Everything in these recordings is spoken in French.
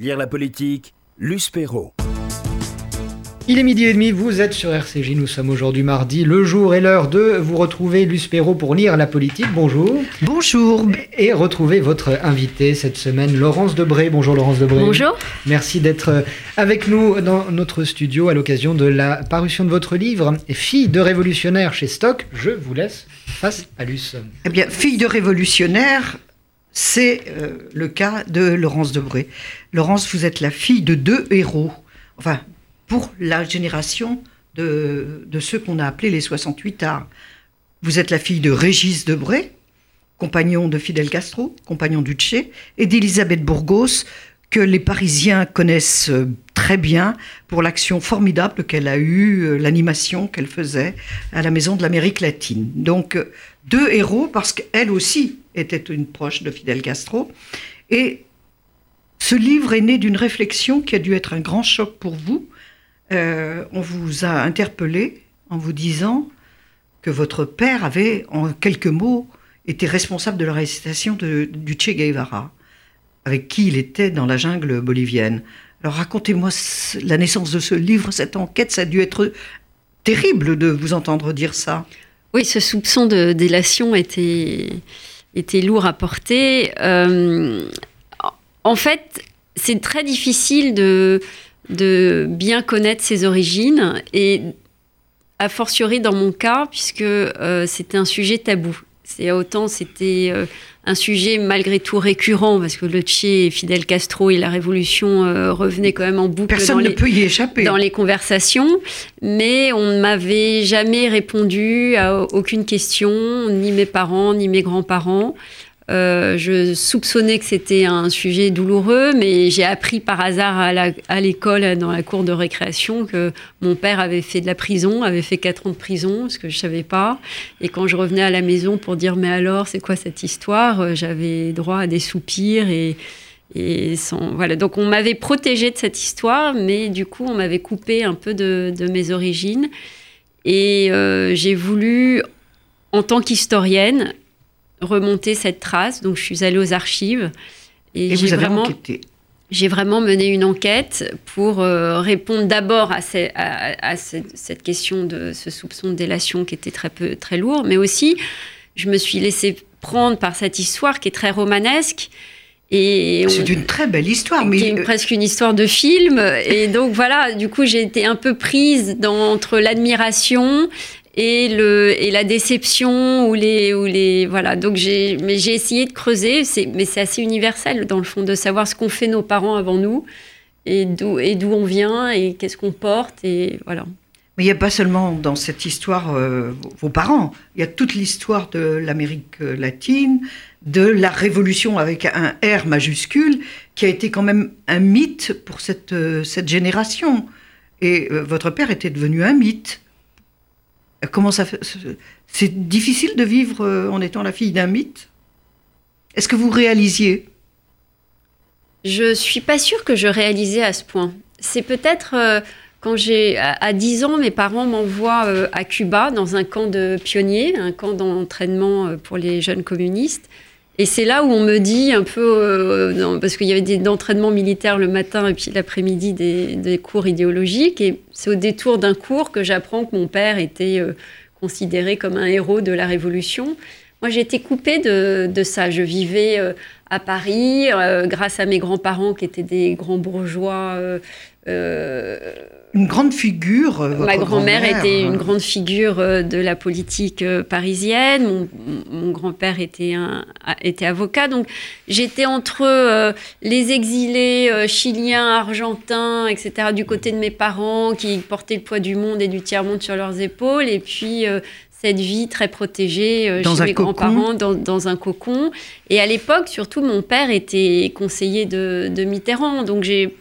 Lire la politique, Luce Perrault. Il est midi et demi, vous êtes sur RCJ, nous sommes aujourd'hui mardi, le jour et l'heure de vous retrouver Luce Perrault pour lire la politique, bonjour. Bonjour. Et retrouver votre invité cette semaine, Laurence Debré. Bonjour Laurence Debré. Bonjour. Merci d'être avec nous dans notre studio à l'occasion de la parution de votre livre, Fille de révolutionnaire chez Stock. Je vous laisse face à Luce. Eh bien, Fille de révolutionnaire, c'est euh, le cas de Laurence Debré. Laurence, vous êtes la fille de deux héros. Enfin, pour la génération de, ceux qu'on a appelés les 68 arts. Vous êtes la fille de Régis Debré, compagnon de Fidel Castro, compagnon du et d'Elisabeth Burgos, que les Parisiens connaissent euh, très bien pour l'action formidable qu'elle a eue, euh, l'animation qu'elle faisait à la Maison de l'Amérique latine. Donc, deux héros, parce qu'elle aussi était une proche de Fidel Castro. Et ce livre est né d'une réflexion qui a dû être un grand choc pour vous, euh, on vous a interpellé en vous disant que votre père avait, en quelques mots, été responsable de l'arrestation du Che Guevara, avec qui il était dans la jungle bolivienne. Alors racontez-moi la naissance de ce livre, cette enquête, ça a dû être terrible de vous entendre dire ça. Oui, ce soupçon de délation était, était lourd à porter. Euh, en fait, c'est très difficile de, de bien connaître ses origines et a fortiori dans mon cas, puisque euh, c'était un sujet tabou. C'est autant c'était euh, un sujet malgré tout récurrent parce que le Che, Fidel Castro et la révolution euh, revenaient quand même en boucle. Personne ne peut y échapper. Dans les conversations, mais on ne m'avait jamais répondu à aucune question, ni mes parents, ni mes grands-parents. Euh, je soupçonnais que c'était un sujet douloureux, mais j'ai appris par hasard à l'école, dans la cour de récréation, que mon père avait fait de la prison, avait fait 4 ans de prison, ce que je ne savais pas. Et quand je revenais à la maison pour dire mais alors, c'est quoi cette histoire euh, J'avais droit à des soupirs et, et voilà. Donc on m'avait protégé de cette histoire, mais du coup on m'avait coupé un peu de, mes origines. Et euh, j'ai voulu, en tant qu'historienne, remonter cette trace. Donc, je suis allée aux archives. Et, j'ai vraiment, j'ai vraiment mené une enquête pour euh, répondre d'abord à, à, cette question de ce soupçon de délation qui était très, peu, très lourd, mais aussi, je me suis laissée prendre par cette histoire qui est très romanesque. Et c'est une très belle histoire, mais qui presque une histoire de film. Et donc voilà, du coup, j'ai été un peu prise dans, entre l'admiration et le et la déception ou les ou les voilà donc j'ai mais j'ai essayé de creuser c'est mais c'est assez universel dans le fond de savoir ce qu'ont fait nos parents avant nous et d'où et d'où on vient et qu'est-ce qu'on porte et voilà mais il n'y a pas seulement dans cette histoire euh, vos parents, il y a toute l'histoire de l'Amérique latine, de la révolution avec un R majuscule, qui a été quand même un mythe pour cette, euh, cette génération. Et euh, votre père était devenu un mythe. Comment ça C'est difficile de vivre euh, en étant la fille d'un mythe Est-ce que vous réalisiez? Je suis pas sûre que je réalisais à ce point. C'est peut-être euh, quand j'ai à 10 ans, mes parents m'envoient euh, à Cuba dans un camp de pionniers, un camp d'entraînement pour les jeunes communistes. Et c'est là où on me dit un peu, parce qu'il y avait des entraînements militaires le matin et puis l'après-midi des, cours idéologiques. Et c'est au détour d'un cours que j'apprends que mon père était euh, considéré comme un héros de la Révolution. Moi, j'ai été coupée de, ça. Je vivais euh, à Paris euh, grâce à mes grands-parents qui étaient des grands bourgeois une grande figure. Euh, Ma grand-mère était une grande figure euh, de la politique euh, parisienne. Mon, grand-père était, un, était avocat. Donc j'étais entre les exilés chiliens, argentins, etc., du côté de mes parents qui portaient le poids du monde et du tiers-monde sur leurs épaules. Et puis cette vie très protégée chez mes grands-parents dans, dans, un cocon. Et à l'époque, surtout, mon père était conseiller de, de Mitterrand. Donc j'ai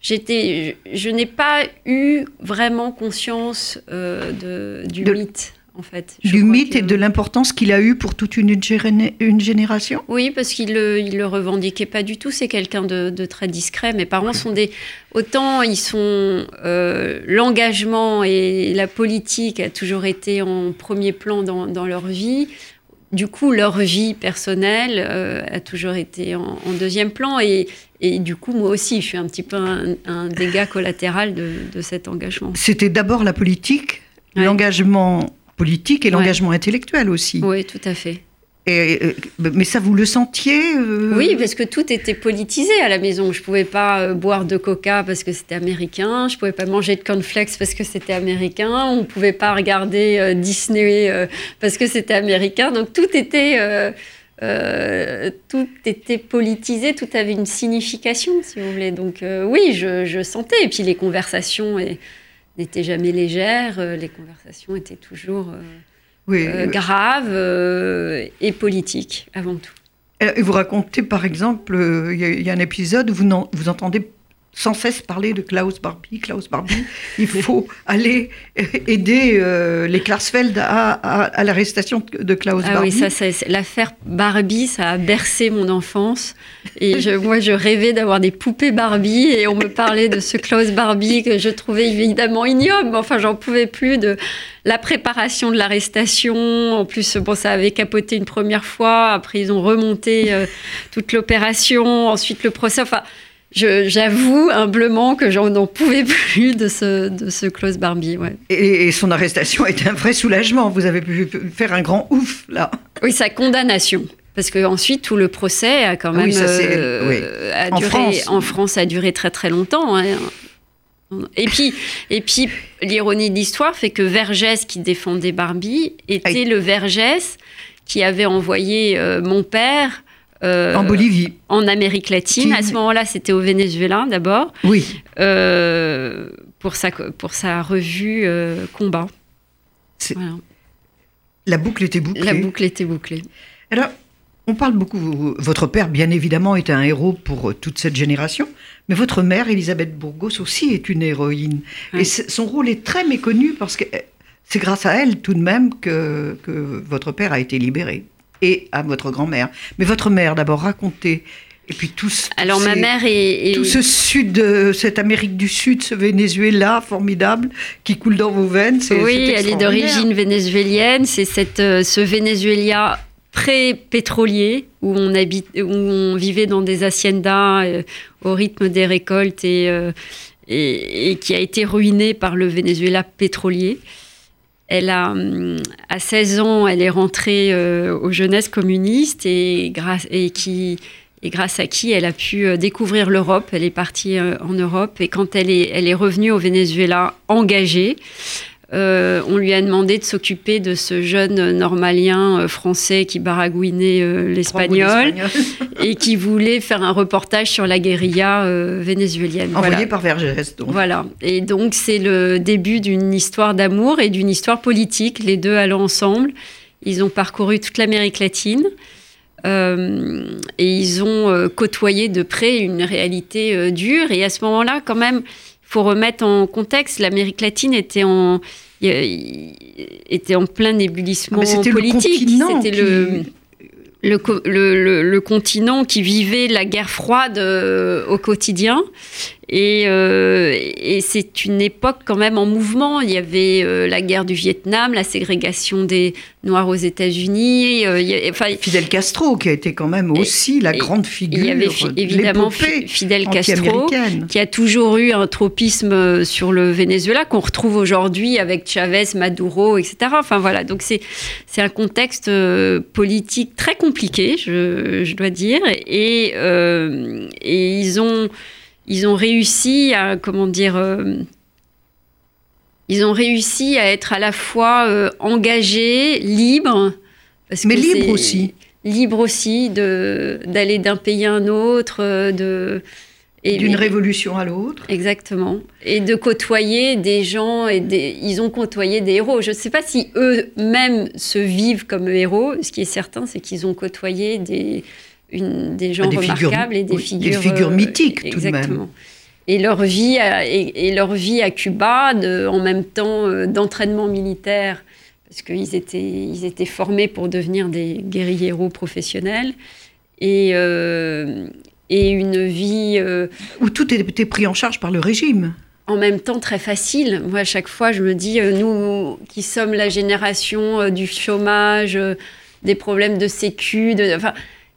j'étais, je, n'ai pas eu vraiment conscience euh, de, du mythe. En fait. du mythe et de l'importance qu'il a eu pour toute une, une génération? Oui, parce qu'il ne il le revendiquait pas du tout. C'est quelqu'un de, très discret. Mes parents sont des. Autant ils sont. Euh, l'engagement et la politique a toujours été en premier plan dans, dans leur vie du coup, leur vie personnelle euh, a toujours été en, en deuxième plan. Et, et, du coup, moi aussi, je suis un petit peu un, un dégât collatéral de, de cet engagement. C'était d'abord la politique, Ouais. l'engagement politique et Ouais. l'engagement intellectuel aussi. Oui, tout à fait. Euh, mais ça, vous le sentiez euh, Oui, parce que tout était politisé à la maison. Je pouvais pas euh, boire de coca parce que c'était américain. Je pouvais pas manger de cornflakes parce que c'était américain. On pouvait pas regarder Disney parce que c'était américain. Donc tout était, tout était politisé. Tout avait une signification, si vous voulez. Donc oui, je, sentais. Et puis les conversations n'étaient jamais légères. Les conversations étaient toujours oui, euh, graves euh, et politiques avant tout. Et vous racontez, par exemple, euh, il y, a- il y a un épisode où vous, n'en- vous entendez sans cesse parler de Klaus Barbie, Klaus Barbie. Il faut aller aider euh, les Klarsfeld à, à- à l'arrestation de Klaus Ah Barbie. oui, ça, ça- c'est- l'affaire Barbie, ça a bercé mon enfance. Et je, moi, je rêvais d'avoir des poupées Barbie. Et on me parlait de ce Klaus Barbie que je trouvais évidemment ignoble. Enfin, j'en pouvais plus de la préparation de l'arrestation. En plus, bon, ça avait capoté une première fois. Après, ils ont remonté euh, toute l'opération. Ensuite, le procès. Enfin, j'avoue humblement que j'en n'en pouvais plus de ce, de ce Klaus Barbie. Ouais. Et, et son arrestation a été un vrai soulagement. Vous avez pu faire un grand ouf, là. Oui, sa condamnation. Parce que ensuite tout le procès a quand même oui, ça, c'est- euh, oui. a En duré France. en France a duré très très longtemps. hein. Et puis et puis l'ironie de l'histoire fait que Vergès qui défendait Barbie était Aïe. le Vergès qui avait envoyé euh, mon père euh, en Bolivie. en Amérique latine. Qui- À ce moment-là, c'était au Venezuela d'abord Oui. euh, pour sa pour sa revue euh, Combat. Voilà. La boucle était bouclée. La boucle était bouclée. Alors, on parle beaucoup. Votre père, bien évidemment, est un héros pour toute cette génération, mais votre mère, Elisabeth Bourgos, aussi est une héroïne. Et son rôle est très méconnu parce que euh, c'est grâce à elle, tout de même, que, que votre père a été libéré. Et à votre grand-mère. Mais votre mère, d'abord, racontez. Et puis tous. Alors ma mère est, est- Tout ce sud, euh, cette Amérique du Sud, ce Venezuela formidable qui coule dans vos veines, Oui, elle est d'origine vénézuélienne. C'est cette, euh, ce Venezuela pré-pétrolier où on habite, où on vivait dans des haciendas euh, au rythme des récoltes et, euh, et, et qui a été ruiné par le Venezuela pétrolier. Elle a, hum, à 16 ans, elle est rentrée euh, aux jeunesses communistes et grâce, et qui, et grâce à qui elle a pu euh, découvrir l'Europe. Elle est partie euh, en Europe et quand elle est, elle est revenue au Venezuela engagée, euh, on lui a demandé de s'occuper de ce jeune normalien euh, français qui baragouinait euh, l'espagnol et qui voulait faire un reportage sur la guérilla vénézuélienne. Envoyé Voilà. par Vergès. donc. Voilà. Et donc, c'est le début d'une histoire d'amour et d'une histoire politique, les deux allant ensemble. Ils ont parcouru toute l'Amérique latine et ils ont côtoyé de près une réalité dure. Et à ce moment-là, quand même, faut remettre en contexte, l'Amérique latine était en, était en plein ébullition Ah, c'était le politique. continent C'était qui- le le, co- le- le- le continent qui vivait la guerre froide euh, au quotidien. Et, euh, et c'est une époque quand même en mouvement. Il y avait euh, la guerre du Vietnam, la ségrégation des Noirs aux États-Unis. euh, il y a- enfin, Fidel Castro, qui a été quand même aussi la grande figure il y avait fi- évidemment Fidel Castro, qui a toujours eu un tropisme sur le Venezuela qu'on retrouve aujourd'hui avec Chavez, Maduro, etc. Enfin voilà, donc c'est c'est un contexte politique très compliqué, je, je dois dire, et, et ils ont ils ont réussi à comment dire euh, ils ont réussi à être à la fois euh, engagés, libres, parce Mais que libre c'est- aussi. libre aussi de d'aller d'un pays à un autre, euh, de D'une révolution à l'autre. Exactement. Et de côtoyer des gens et des, ils ont côtoyé des héros. Je ne sais pas si eux-mêmes se vivent comme héros. Ce qui est certain, c'est qu'ils ont côtoyé des, une- des gens des figures- remarquables et des oui, des figures, figures euh, mythiques, tout de même. Et leur vie à, et, et leur vie à Cuba, de- en même temps euh, d'entraînement militaire, parce qu'ils étaient, ils étaient formés pour devenir des guérilleros professionnels, et, euh, et une vie euh, Où tout était pris en charge par le régime. en même temps très facile. Moi, à chaque fois, je me dis, euh, nous qui sommes la génération du chômage, des problèmes de sécu. De, enfin,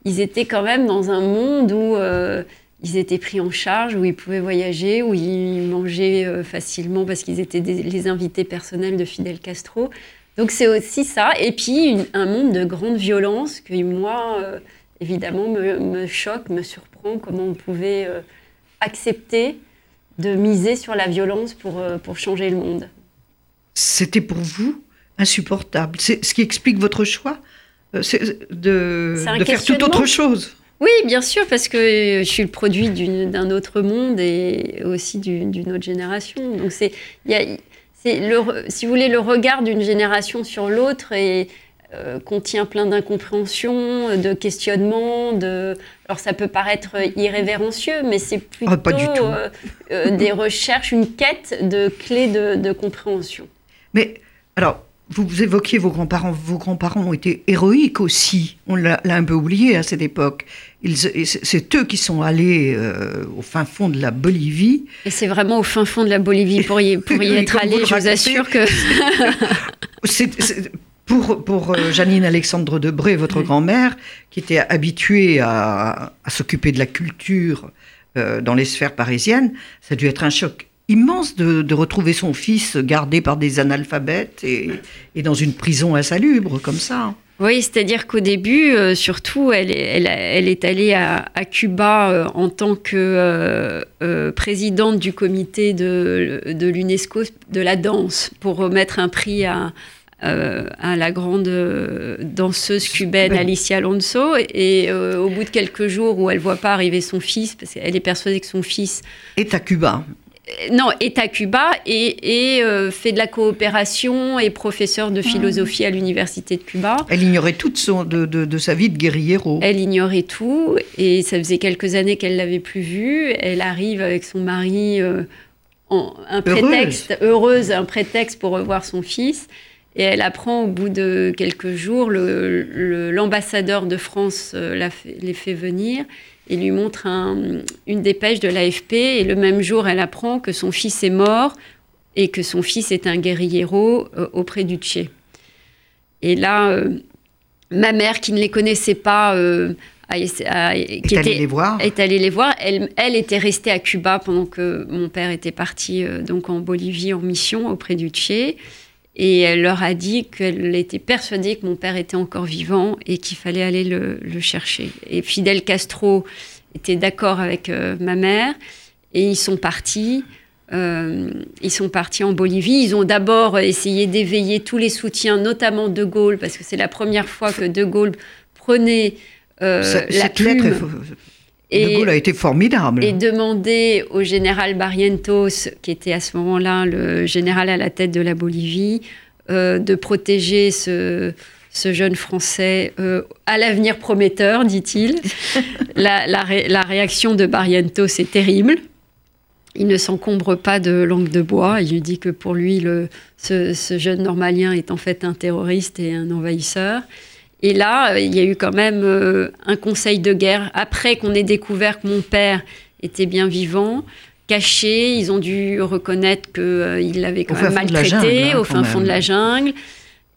ils étaient quand même dans un monde où euh, ils étaient pris en charge, où ils pouvaient voyager, où ils mangeaient euh, facilement parce qu'ils étaient les invités personnels de Fidel Castro. Donc c'est aussi ça. Et puis un monde de grande violence que moi, euh, évidemment, me, me choque, me surprend comment on pouvait accepter de miser sur la violence pour, pour changer le monde. C'était pour vous insupportable. C'est ce qui explique votre choix? De, C'est un de faire tout autre chose. Oui, bien sûr, parce que euh, je suis le produit d'un autre monde et aussi d'une autre génération. Donc c'est, si vous voulez, le regard d'une génération sur l'autre et euh, contient plein d'incompréhension, de questionnements, de. Alors ça peut paraître irrévérencieux, mais c'est plutôt Ah, pas du tout. euh, euh, des recherches, une quête de clés de, de compréhension. Mais alors, vous, évoquiez vos grands-parents. Vos grands-parents ont été héroïques aussi. On l'a un peu oublié à cette époque. C'est- eux qui sont allés euh, au fin fond de la Bolivie. Et c'est vraiment au fin fond de la Bolivie pour y, pour y Oui, être allé. Je vous assure que pour pour euh, Janine Alexandre Debré, votre grand-mère, qui était habituée à, à s'occuper de la culture euh, dans les sphères parisiennes, ça a dû être un choc immense de, de retrouver son fils gardé par des analphabètes et, et dans une prison insalubre comme ça. Oui, c'est-à-dire qu'au début, euh, surtout, elle, est- elle, a- elle est allée à, à Cuba euh, en tant que euh, présidente du comité de, de l'UNESCO de la danse pour remettre un prix à, à la grande danseuse cubaine. Alicia Alonso. Et au bout de quelques jours où elle voit pas arriver son fils, parce qu'elle est persuadée que son fils est à Cuba. Non, est à Cuba et, et, euh, fait de la coopération et professeur de philosophie à l'université de Cuba. Elle ignorait toute son, de, de- de sa vie de guerriero. Elle ignorait tout et ça faisait quelques années qu'elle l'avait plus vu. Elle arrive avec son mari euh, en un Heureuse. prétexte heureuse, un prétexte pour revoir son fils. Et elle apprend au bout de quelques jours, le- le- l'ambassadeur de France euh, la les fait venir et lui montre un- une dépêche de l'AFP. Et le même jour, elle apprend que son fils est mort et que son fils est un guerriero euh, auprès du Tché. Et là, euh, ma mère, qui ne les connaissait pas, euh, a- a- Est qui allée était les voir. est allée les voir. Elle, elle était restée à Cuba pendant que mon père était parti donc en Bolivie en mission auprès du Tché. Et elle leur a dit qu'elle était persuadée que mon père était encore vivant et qu'il fallait aller le, le chercher. Et Fidel Castro était d'accord avec euh, ma mère et ils sont partis. euh, ils sont partis en Bolivie. Ils ont d'abord essayé d'éveiller tous les soutiens, notamment De Gaulle, parce que c'est la première fois que De Gaulle prenait euh, Ça- la cette lettre, est- de Gaulle a été formidable. et demander au général Barrientos, qui était à ce moment-là le général à la tête de la Bolivie, euh, de protéger ce, ce jeune Français euh, à l'avenir prometteur, dit-il. la, la ré- la réaction de Barrientos est terrible. Il ne s'encombre pas de langue de bois. Il dit que pour lui, le, ce, ce jeune normalien est en fait un terroriste et un envahisseur. Et là, euh, il y a eu quand même euh, un conseil de guerre. Après qu'on ait découvert que mon père était bien vivant, caché, ils ont dû reconnaître qu'il l'avait quand Au même maltraité jungle, hein, au fin fond de la jungle.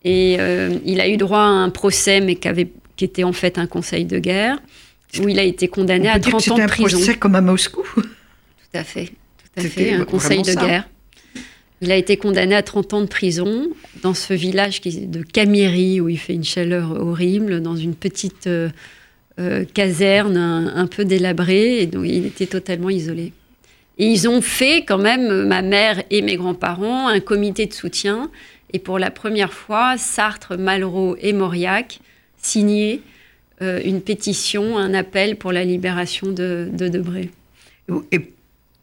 Et euh, il a eu droit à un procès, mais qui, avait- qui était en fait un conseil de guerre, où il a été On condamné à dire que 30 ans c'était de un prison. procès comme à Moscou. Tout à fait. Tout à C'était fait. Un conseil de ça. guerre. Il a été condamné à 30 ans de prison dans ce village de Camiri, où il fait une chaleur horrible, dans une petite euh, euh, caserne un, peu délabrée, et donc il était totalement isolé. Et ils ont fait quand même, euh, ma mère et mes grands-parents, un comité de soutien. Et pour la première fois, Sartre, Malraux et Mauriac signaient une pétition, un appel pour la libération de, de Debré.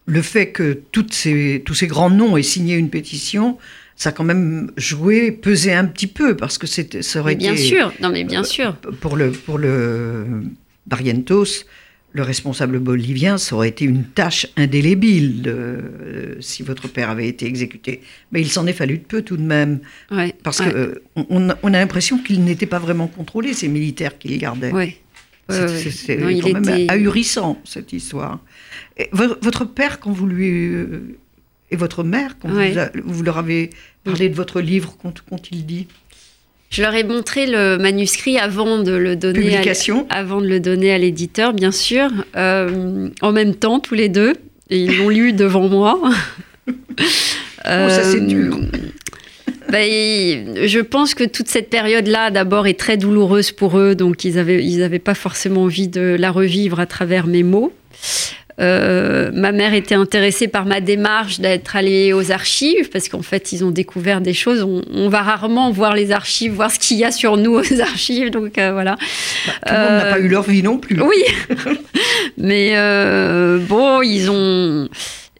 Le fait que toutes ces, tous ces grands noms aient signé une pétition, ça a quand même joué, pesé un petit peu, parce que ça aurait Mais bien été... sûr, non mais bien sûr. Pour le, pour le Barrientos, le responsable bolivien, ça aurait été une tâche indélébile euh, si votre père avait été exécuté. Mais il s'en est fallu de peu tout de même, Ouais, parce ouais, que euh, on, a l'impression qu'ils n'étaient pas vraiment contrôlés, ces militaires qu'il gardait. ouais. C'est- il quand même était- ahurissant, cette histoire. Et votre père, quand vous lui... et votre mère, quand Ouais. vous, a- vous leur avez parlé de votre livre, qu'ont- qu'ont-ils dit? Je leur ai montré le manuscrit avant de le donner, Publication. à, avant de le donner à l'éditeur, bien sûr, euh, en même temps tous les deux. Et ils l'ont lu devant moi. Oh, ça c'est Euh, dur. et je pense que toute cette période-là, d'abord, est très douloureuse pour eux, donc ils n'avaient ils avaient pas forcément envie de la revivre à travers mes mots. Euh, ma mère était intéressée par ma démarche d'être allée aux archives, parce qu'en fait, ils ont découvert des choses. On, on va rarement voir les archives, voir ce qu'il y a sur nous aux archives, donc euh, voilà. Tout le monde n'a Euh, pas eu leur vie non plus. Oui, mais euh, bon, ils ont.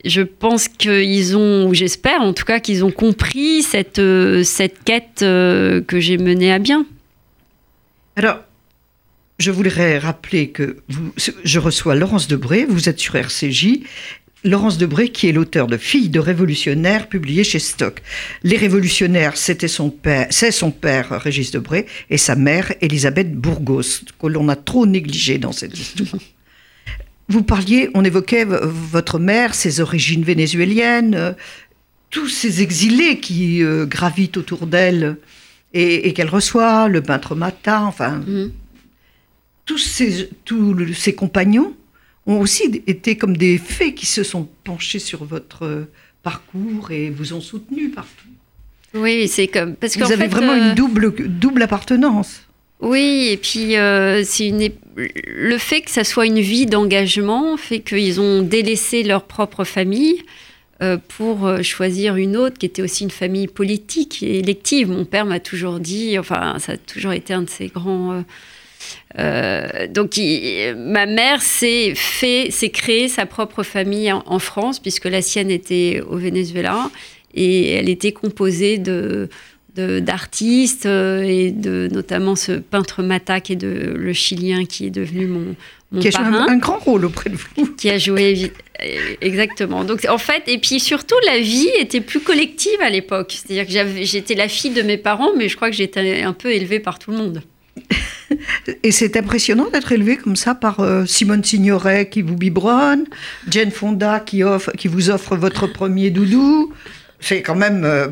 Je pense qu'ils ont, ou j'espère en tout cas, qu'ils ont compris cette, euh, cette quête euh, que j'ai menée à bien. Alors, je voudrais rappeler que je reçois Laurence Debré, vous êtes sur RCJ. Laurence Debré, qui est l'auteur de Filles de révolutionnaires, publié chez Stock. Les révolutionnaires, c'était son père, c'est son père Régis Debré et sa mère Elisabeth Bourgos, que l'on a trop négligé dans cette histoire. Vous parliez, on évoquait votre mère, ses origines vénézuéliennes, tous ces exilés qui euh, gravitent autour d'elle et, qu'elle reçoit, le peintre Mata, enfin, Mhm. Tous ces, tous ces compagnons ont aussi été comme des fées qui se sont penchés sur votre euh, parcours et vous ont soutenu partout. Oui, c'est comme parce qu'en Vous avez fait, vraiment euh, une double, double appartenance. Oui, et puis euh, c'est une le fait que ça soit une vie d'engagement fait qu'ils ont délaissé leur propre famille euh, pour euh, choisir une autre qui était aussi une famille politique et élective. Mon père m'a toujours dit, enfin, ça a toujours été un de ses grands. Euh, donc, il- ma mère s'est fait, s'est créé sa propre famille en, en France puisque la sienne était au Venezuela et elle était composée de d'artistes euh, et de notamment ce peintre Mata qui est de, le Chilien qui est devenu mon, mon qui a joué parrain un, un grand rôle auprès de vous. qui a joué euh, exactement. Donc en fait, et puis surtout la vie était plus collective à l'époque. C'est-à-dire que j'étais la fille de mes parents, mais je crois que j'étais un peu élevée par tout le monde. Et c'est impressionnant d'être élevé comme ça par euh, Simone Signoret qui vous biberonne, Jane Fonda qui, offre, qui vous offre votre premier doudou. C'est quand même euh,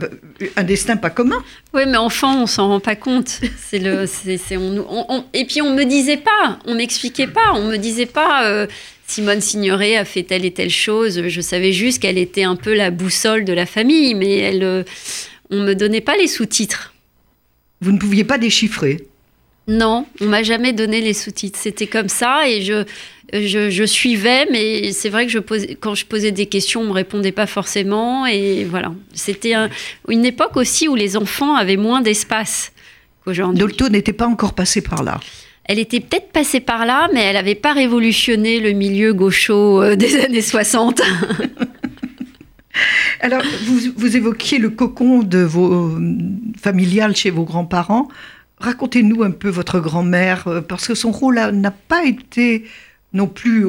un destin pas commun. Oui, mais enfant, on s'en rend pas compte. C'est le, c'est, c'est- on, on- on- et puis on me disait pas, on m'expliquait pas, on me disait pas. euh, Simone Signoret a fait telle et telle chose. Je savais juste qu'elle était un peu la boussole de la famille, mais elle, on me donnait pas les sous-titres. Vous ne pouviez pas déchiffrer. Non, on m'a jamais donné les sous-titres. C'était comme ça et je, je, je suivais, mais c'est vrai que je posais, quand je posais des questions, on me répondait pas forcément. Et voilà, c'était un- une époque aussi où les enfants avaient moins d'espace qu'aujourd'hui. Dolto n'était pas encore passé par là. Elle était peut-être passée par là, mais elle n'avait pas révolutionné le milieu gaucho euh, des années 60. Alors, vous, vous évoquiez le cocon de vos euh, familial chez vos grands-parents. Racontez-nous un peu votre grand-mère, euh, parce que son rôle n'a pas été non plus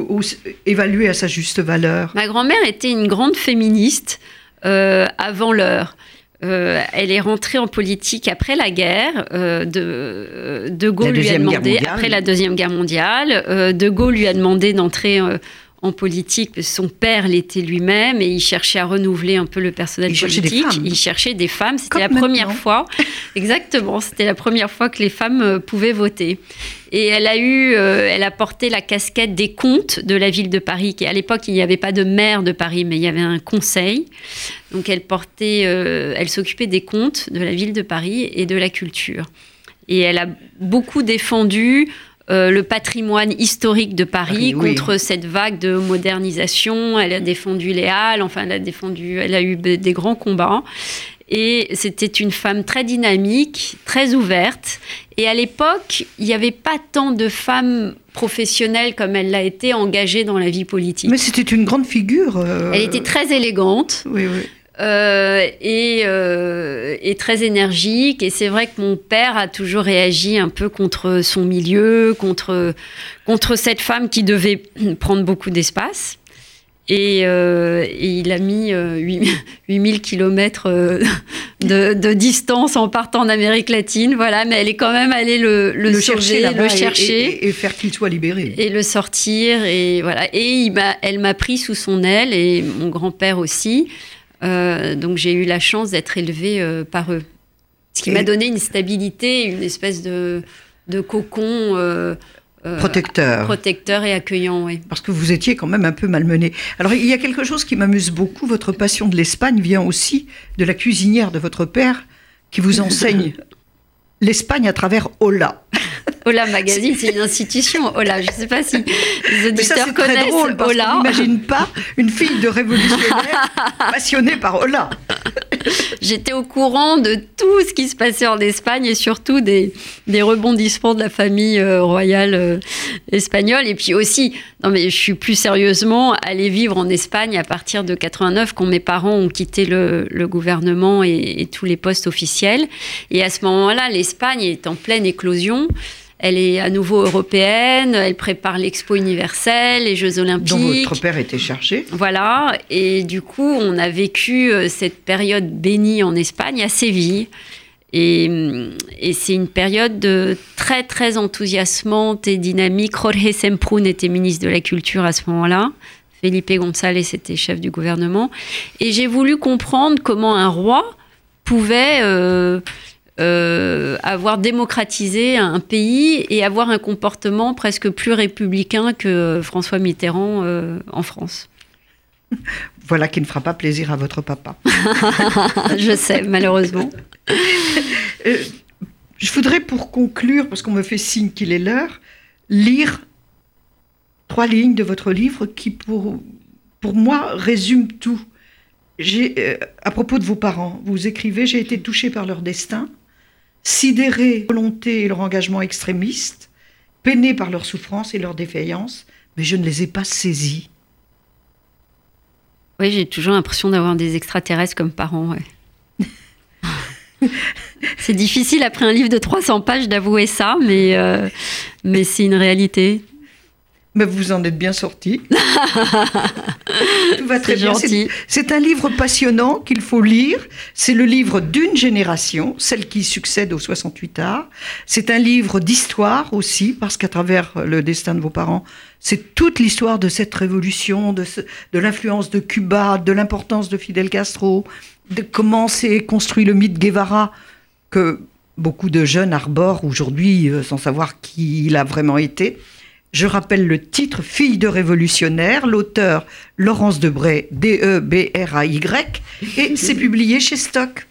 évalué à sa juste valeur. Ma grand-mère était une grande féministe euh, avant l'heure. Euh, elle est rentrée en politique après la guerre. euh, de, de Gaulle lui a demandé, mondiale. après la Deuxième Guerre mondiale, euh, De Gaulle lui a demandé d'entrer euh, en politique, son père l'était lui-même, et il cherchait à renouveler un peu le personnel Il politique. Il cherchait des femmes. C'était la maintenant. première fois. Exactement, c'était la première fois que les femmes euh, pouvaient voter. Et elle a eu, euh, elle a porté la casquette des comtes de la ville de Paris. Qui, à l'époque, il n'y avait pas de maire de Paris, mais il y avait un conseil. Donc, elle portait, euh, elle s'occupait des comptes de la ville de Paris et de la culture. Et elle a beaucoup défendu euh, le patrimoine historique de Paris Paris, oui. contre cette vague de modernisation. Elle a défendu les halles. Enfin, elle a défendu, elle a eu des grands combats. Et c'était une femme très dynamique, très ouverte. Et à l'époque, il n'y avait pas tant de femmes professionnelles comme elle l'a été engagées dans la vie politique. Mais c'était une grande figure. euh, Elle était très élégante Oui, oui. Euh, et, euh, et très énergique. Et c'est vrai que mon père a toujours réagi un peu contre son milieu, contre, contre cette femme qui devait prendre beaucoup d'espace. Et, euh, et il a mis euh, 8 8000 kilomètres euh, de, de distance en partant d'Amérique latine. Voilà, mais elle est quand même allée le, le, sauver, chercher le chercher Et, et faire qu'il soit libéré. et le sortir et voilà et il elle m'a pris sous son aile et mon grand-père aussi Euh, donc j'ai eu la chance d'être élevée euh, par eux Ce qui m'a donné une stabilité, une espèce de, de cocon. Euh, euh, protecteur. Protecteur et accueillant, oui. Parce que vous étiez quand même un peu malmené. Alors, il y a quelque chose qui m'amuse beaucoup. Votre passion de l'Espagne vient aussi de la cuisinière de votre père qui vous enseigne l'Espagne à travers Ola. Ola Magazine, c'est une institution. Ola, je ne sais pas si les auditeurs connaissent drôle, Ola. On n'imagine pas une fille de révolutionnaire passionnée par Ola. J'étais au courant de tout ce qui se passait en Espagne et surtout des, rebondissements de la famille euh, royale euh, espagnole. Et puis aussi, non mais je suis plus sérieusement allée vivre en Espagne à partir de 89 quand mes parents ont quitté le, le gouvernement et, et, tous les postes officiels. Et à ce moment-là, l'Espagne est en pleine éclosion. Elle est à nouveau européenne, elle prépare l'expo universelle, les Jeux olympiques. Dont votre père était chargé. Voilà, et du coup, on a vécu euh, cette période bénie en Espagne à Séville. Et, mm, et c'est une période de très, très enthousiasmante et dynamique. Jorge Semprún était ministre de la Culture à ce moment-là. Felipe González était chef du gouvernement. Et j'ai voulu comprendre comment un roi pouvait... Euh, euh, avoir démocratisé un pays et avoir un comportement presque plus républicain que François Mitterrand euh, en France. Voilà qui ne fera pas plaisir à votre papa. je sais, malheureusement. Euh, je voudrais pour conclure, parce qu'on me fait signe qu'il est l'heure, lire trois lignes de votre livre qui, pour, pour moi, résument tout. à propos de vos parents, vous écrivez J'ai été touché par leur destin sidérés volonté et leur engagement extrémiste, peinés par leur souffrance et leur défaillance, mais je ne les ai pas saisis. Oui, j'ai toujours l'impression d'avoir des extraterrestres comme parents. c'est difficile après un livre de 300 pages d'avouer ça, mais, euh, mais c'est une réalité. Mais vous en êtes bien sorti. Tout va très bien. C'est un livre passionnant qu'il faut lire. C'est le livre d'une génération, celle qui succède aux 68 arts. C'est un livre d'histoire aussi, parce qu'à travers le destin de vos parents, c'est toute l'histoire de cette révolution, de, de l'influence de Cuba, de l'importance de Fidel Castro, de comment s'est construit le mythe Guevara, que beaucoup de jeunes arborent aujourd'hui euh, sans savoir qui il a vraiment été. Je rappelle le titre Fille de révolutionnaire, l'auteur Laurence Debray, D-E-B-R-A-Y, et c'est publié chez Stock.